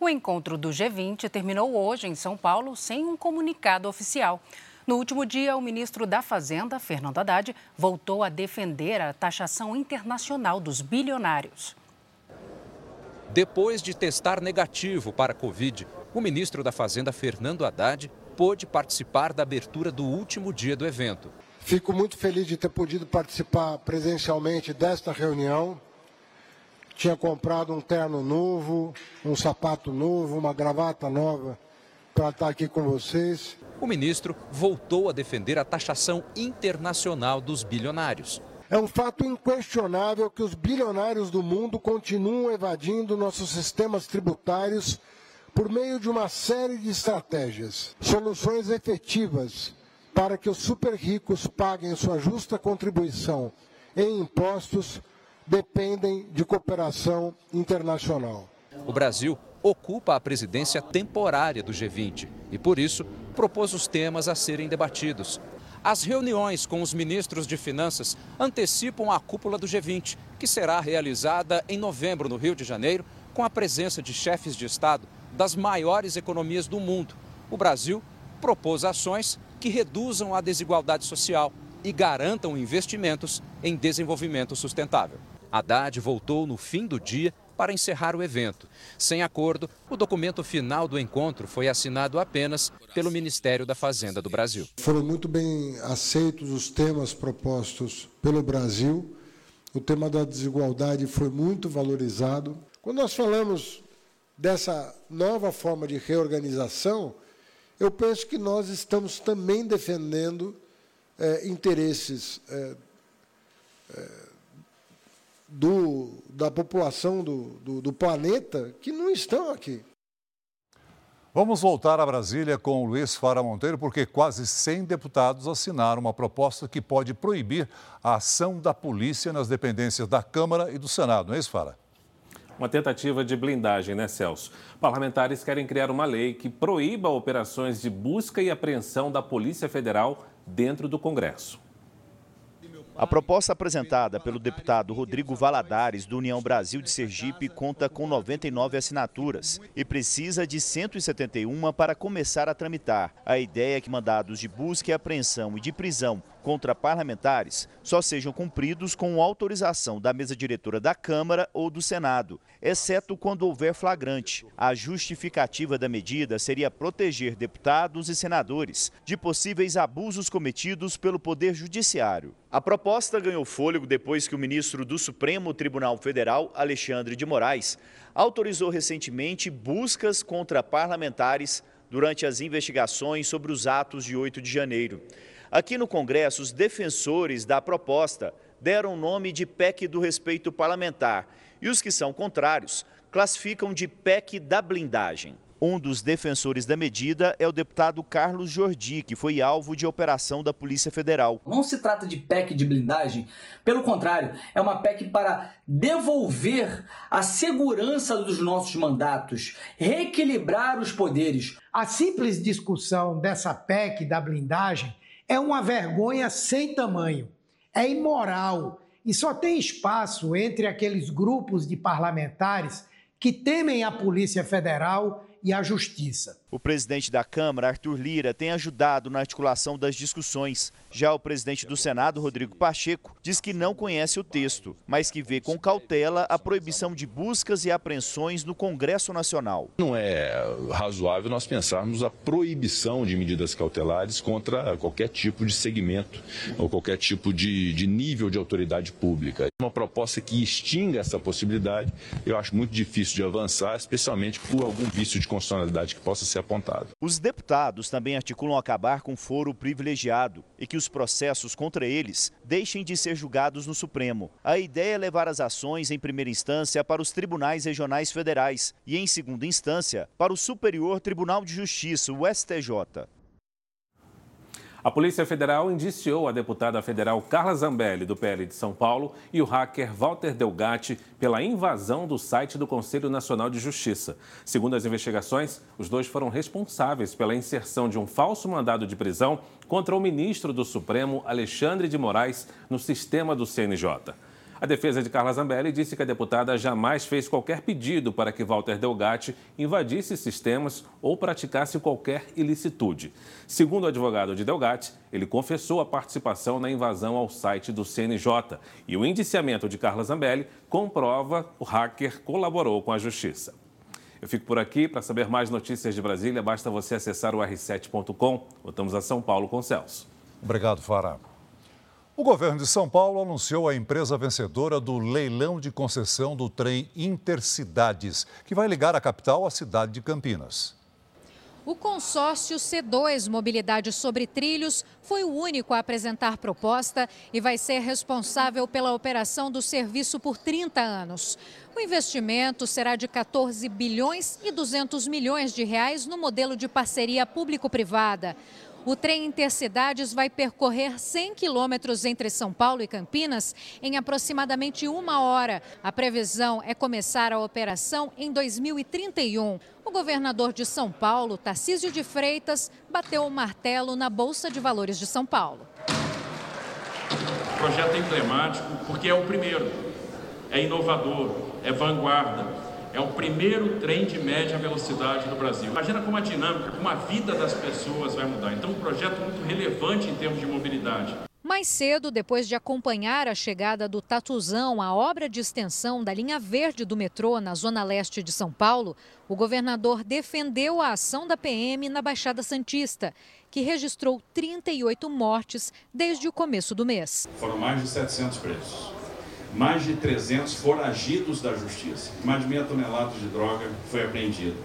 Speaker 2: o encontro do G20 terminou hoje em São Paulo sem um comunicado oficial. No último dia, o ministro da Fazenda, Fernando Haddad, voltou a defender a taxação internacional dos bilionários.
Speaker 46: Depois de testar negativo para a Covid, o ministro da Fazenda, Fernando Haddad, pôde participar da abertura do último dia do evento.
Speaker 48: Fico muito feliz de ter podido participar presencialmente desta reunião tinha comprado um terno novo, um sapato novo, uma gravata nova para estar aqui com vocês.
Speaker 46: O ministro voltou a defender a taxação internacional dos bilionários.
Speaker 48: É um fato inquestionável que os bilionários do mundo continuam evadindo nossos sistemas tributários por meio de uma série de estratégias, soluções efetivas para que os super ricos paguem sua justa contribuição em impostos dependem de cooperação internacional.
Speaker 46: O Brasil ocupa a presidência temporária do G20 e, por isso, propôs os temas a serem debatidos. As reuniões com os ministros de Finanças antecipam a cúpula do G20, que será realizada em novembro no Rio de Janeiro, com a presença de chefes de Estado das maiores economias do mundo. O Brasil propôs ações que reduzam a desigualdade social e garantam investimentos em desenvolvimento sustentável. Haddad voltou no fim do dia para encerrar o evento. Sem acordo, o documento final do encontro foi assinado apenas pelo Ministério da Fazenda do Brasil.
Speaker 48: Foram muito bem aceitos os temas propostos pelo Brasil. O tema da desigualdade foi muito valorizado. Quando nós falamos dessa nova forma de reorganização, eu penso que nós estamos também defendendo é, interesses é, é, do, da população do, do, do planeta que não estão aqui.
Speaker 3: Vamos voltar a Brasília com o Luiz Fara Monteiro, porque quase 100 deputados assinaram uma proposta que pode proibir a ação da polícia nas dependências da Câmara e do Senado, não é isso, Fara?
Speaker 25: Uma tentativa de blindagem, né, Celso? Parlamentares querem criar uma lei que proíba operações de busca e apreensão da Polícia Federal dentro do Congresso.
Speaker 54: A proposta apresentada pelo deputado Rodrigo Valadares, do União Brasil de Sergipe, conta com 99 assinaturas e precisa de 171 para começar a tramitar. A ideia é que mandados de busca e apreensão e de prisão contra parlamentares só sejam cumpridos com autorização da mesa diretora da Câmara ou do Senado, exceto quando houver flagrante. A justificativa da medida seria proteger deputados e senadores de possíveis abusos cometidos pelo Poder Judiciário. A proposta ganhou fôlego depois que o ministro do Supremo Tribunal Federal, Alexandre de Moraes, autorizou recentemente buscas contra parlamentares durante as investigações sobre os atos de 8 de janeiro. Aqui no Congresso, os defensores da proposta deram o nome de PEC do respeito parlamentar e os que são contrários classificam de PEC da blindagem. Um dos defensores da medida é o deputado Carlos Jordi, que foi alvo de operação da Polícia Federal.
Speaker 55: Não se trata de PEC de blindagem, pelo contrário, é uma PEC para devolver a segurança dos nossos mandatos, reequilibrar os poderes.
Speaker 56: A simples discussão dessa PEC da blindagem é uma vergonha sem tamanho, é imoral e só tem espaço entre aqueles grupos de parlamentares que temem a Polícia Federal e a justiça.
Speaker 54: O presidente da Câmara, Arthur Lira, tem ajudado na articulação das discussões. Já o presidente do Senado, Rodrigo Pacheco, diz que não conhece o texto, mas que vê com cautela a proibição de buscas e apreensões no Congresso Nacional.
Speaker 53: Não é razoável nós pensarmos a proibição de medidas cautelares contra qualquer tipo de segmento ou qualquer tipo de, de nível de autoridade pública. Uma proposta que extinga essa possibilidade, eu acho muito difícil de avançar, especialmente por algum vício de constitucionalidade que possa ser apontado.
Speaker 54: Os deputados também articulam acabar com foro privilegiado e que os processos contra eles deixem de ser julgados no Supremo. A ideia é levar as ações em primeira instância para os tribunais regionais federais e, em segunda instância, para o Superior Tribunal de Justiça, o STJ.
Speaker 25: A Polícia Federal indiciou a deputada federal Carla Zambelli, do PL de São Paulo, e o hacker Walter Delgatti pela invasão do site do Conselho Nacional de Justiça. Segundo as investigações, os dois foram responsáveis pela inserção de um falso mandado de prisão contra o ministro do Supremo, Alexandre de Moraes, no sistema do CNJ. A defesa de Carla Zambelli disse que a deputada jamais fez qualquer pedido para que Walter Delgatti invadisse sistemas ou praticasse qualquer ilicitude. Segundo o advogado de Delgatti, ele confessou a participação na invasão ao site do CNJ e o indiciamento de Carla Zambelli comprova o hacker colaborou com a justiça. Eu fico por aqui. Para saber mais notícias de Brasília, basta você acessar o r7.com. Voltamos a São Paulo com Celso.
Speaker 3: Obrigado, Fará. O governo de São Paulo anunciou a empresa vencedora do leilão de concessão do trem Intercidades, que vai ligar a capital à cidade de Campinas.
Speaker 57: O consórcio C2 Mobilidade sobre Trilhos foi o único a apresentar proposta e vai ser responsável pela operação do serviço por 30 anos. O investimento será de 14 bilhões e 200 milhões de reais no modelo de parceria público-privada. O trem Intercidades vai percorrer 100 quilômetros entre São Paulo e Campinas em aproximadamente uma hora. A previsão é começar a operação em 2031. O governador de São Paulo, Tarcísio de Freitas, bateu o martelo na Bolsa de Valores de São Paulo.
Speaker 58: O projeto é emblemático porque é o primeiro, é inovador, é vanguarda é o primeiro trem de média velocidade no Brasil. Imagina como a dinâmica, como a vida das pessoas vai mudar. Então, um projeto muito relevante em termos de mobilidade.
Speaker 57: Mais cedo, depois de acompanhar a chegada do Tatuzão, a obra de extensão da linha verde do metrô na zona leste de São Paulo, o governador defendeu a ação da PM na Baixada Santista, que registrou 38 mortes desde o começo do mês.
Speaker 58: Foram mais de 700 presos mais de 300 foragidos da justiça, mais de meia tonelada de droga foi apreendida.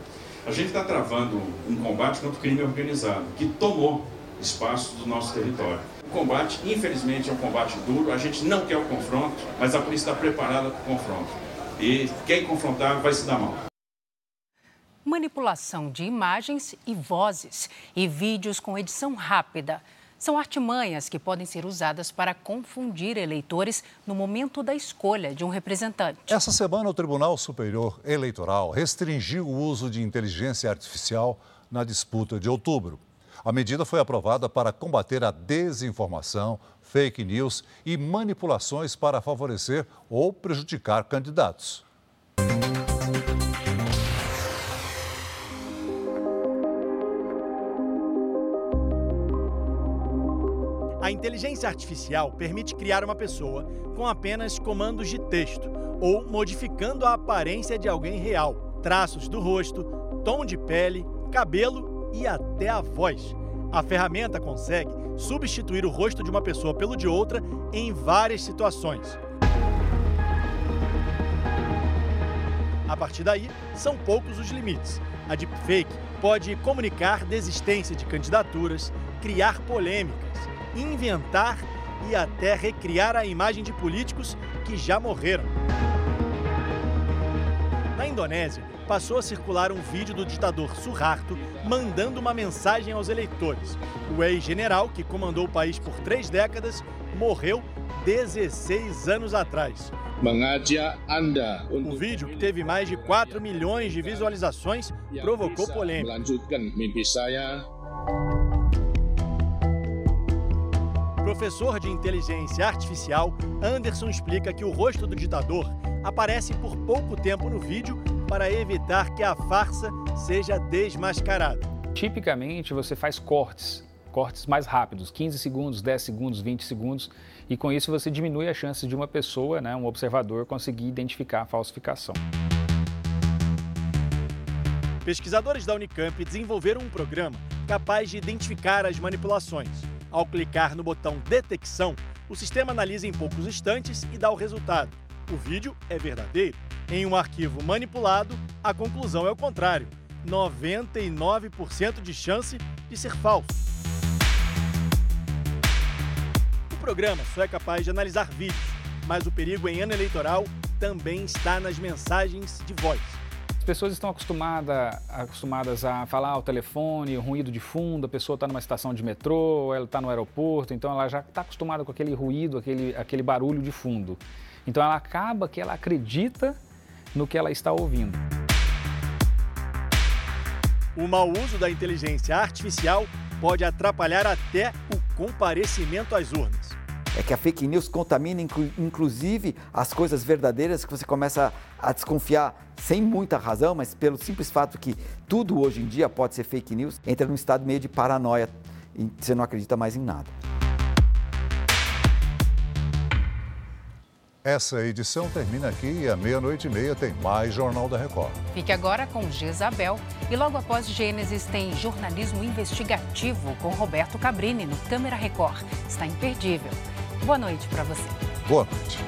Speaker 58: A gente está travando um combate contra o crime organizado, que tomou espaço do nosso território. O combate, infelizmente, é um combate duro, a gente não quer o confronto, mas a polícia está preparada para o confronto. E quem confrontar vai se dar mal.
Speaker 2: Manipulação de imagens e vozes e vídeos com edição rápida são artimanhas que podem ser usadas para confundir eleitores no momento da escolha de um representante.
Speaker 3: Essa semana, o Tribunal Superior Eleitoral restringiu o uso de inteligência artificial na disputa de outubro. A medida foi aprovada para combater a desinformação, fake news e manipulações para favorecer ou prejudicar candidatos.
Speaker 47: Inteligência artificial permite criar uma pessoa com apenas comandos de texto ou modificando a aparência de alguém real, traços do rosto, tom de pele, cabelo e até a voz. A ferramenta consegue substituir o rosto de uma pessoa pelo de outra em várias situações. A partir daí, são poucos os limites. A deepfake pode comunicar desistência de candidaturas, criar polêmicas, inventar e até recriar a imagem de políticos que já morreram. Na Indonésia, passou a circular um vídeo do ditador Suharto mandando uma mensagem aos eleitores. O ex-general, que comandou o país por três décadas, morreu 16 anos atrás. O vídeo, que teve mais de 4 milhões de visualizações, provocou polêmica. Professor de inteligência artificial, Anderson explica que o rosto do ditador aparece por pouco tempo no vídeo para evitar que a farsa seja desmascarada.
Speaker 59: Tipicamente, você faz cortes, cortes mais rápidos, 15 segundos, 10 segundos, 20 segundos, e com isso você diminui a chance de uma pessoa, né, um observador, conseguir identificar a falsificação.
Speaker 47: Pesquisadores da Unicamp desenvolveram um programa capaz de identificar as manipulações. Ao clicar no botão Detecção, o sistema analisa em poucos instantes e dá o resultado. O vídeo é verdadeiro. Em um arquivo manipulado, a conclusão é o contrário: 99% de chance de ser falso. O programa só é capaz de analisar vídeos, mas o perigo em ano eleitoral também está nas mensagens de voz.
Speaker 59: As pessoas estão acostumada, acostumadas a falar ao telefone, ruído de fundo, a pessoa está numa estação de metrô, ela está no aeroporto, então ela já está acostumada com aquele ruído, aquele, aquele barulho de fundo. Então ela acaba que ela acredita no que ela está ouvindo.
Speaker 47: O mau uso da inteligência artificial pode atrapalhar até o comparecimento às urnas.
Speaker 60: É que a fake news contamina inclusive as coisas verdadeiras que você começa a desconfiar sem muita razão, mas pelo simples fato que tudo hoje em dia pode ser fake news, entra num estado meio de paranoia e você não acredita mais em nada.
Speaker 3: Essa edição termina aqui e à meia-noite e meia tem mais Jornal da Record.
Speaker 2: Fique agora com Jezabel e logo após Gênesis tem jornalismo investigativo com Roberto Cabrini no Câmera Record. Está imperdível. Boa noite para você.
Speaker 3: Boa noite.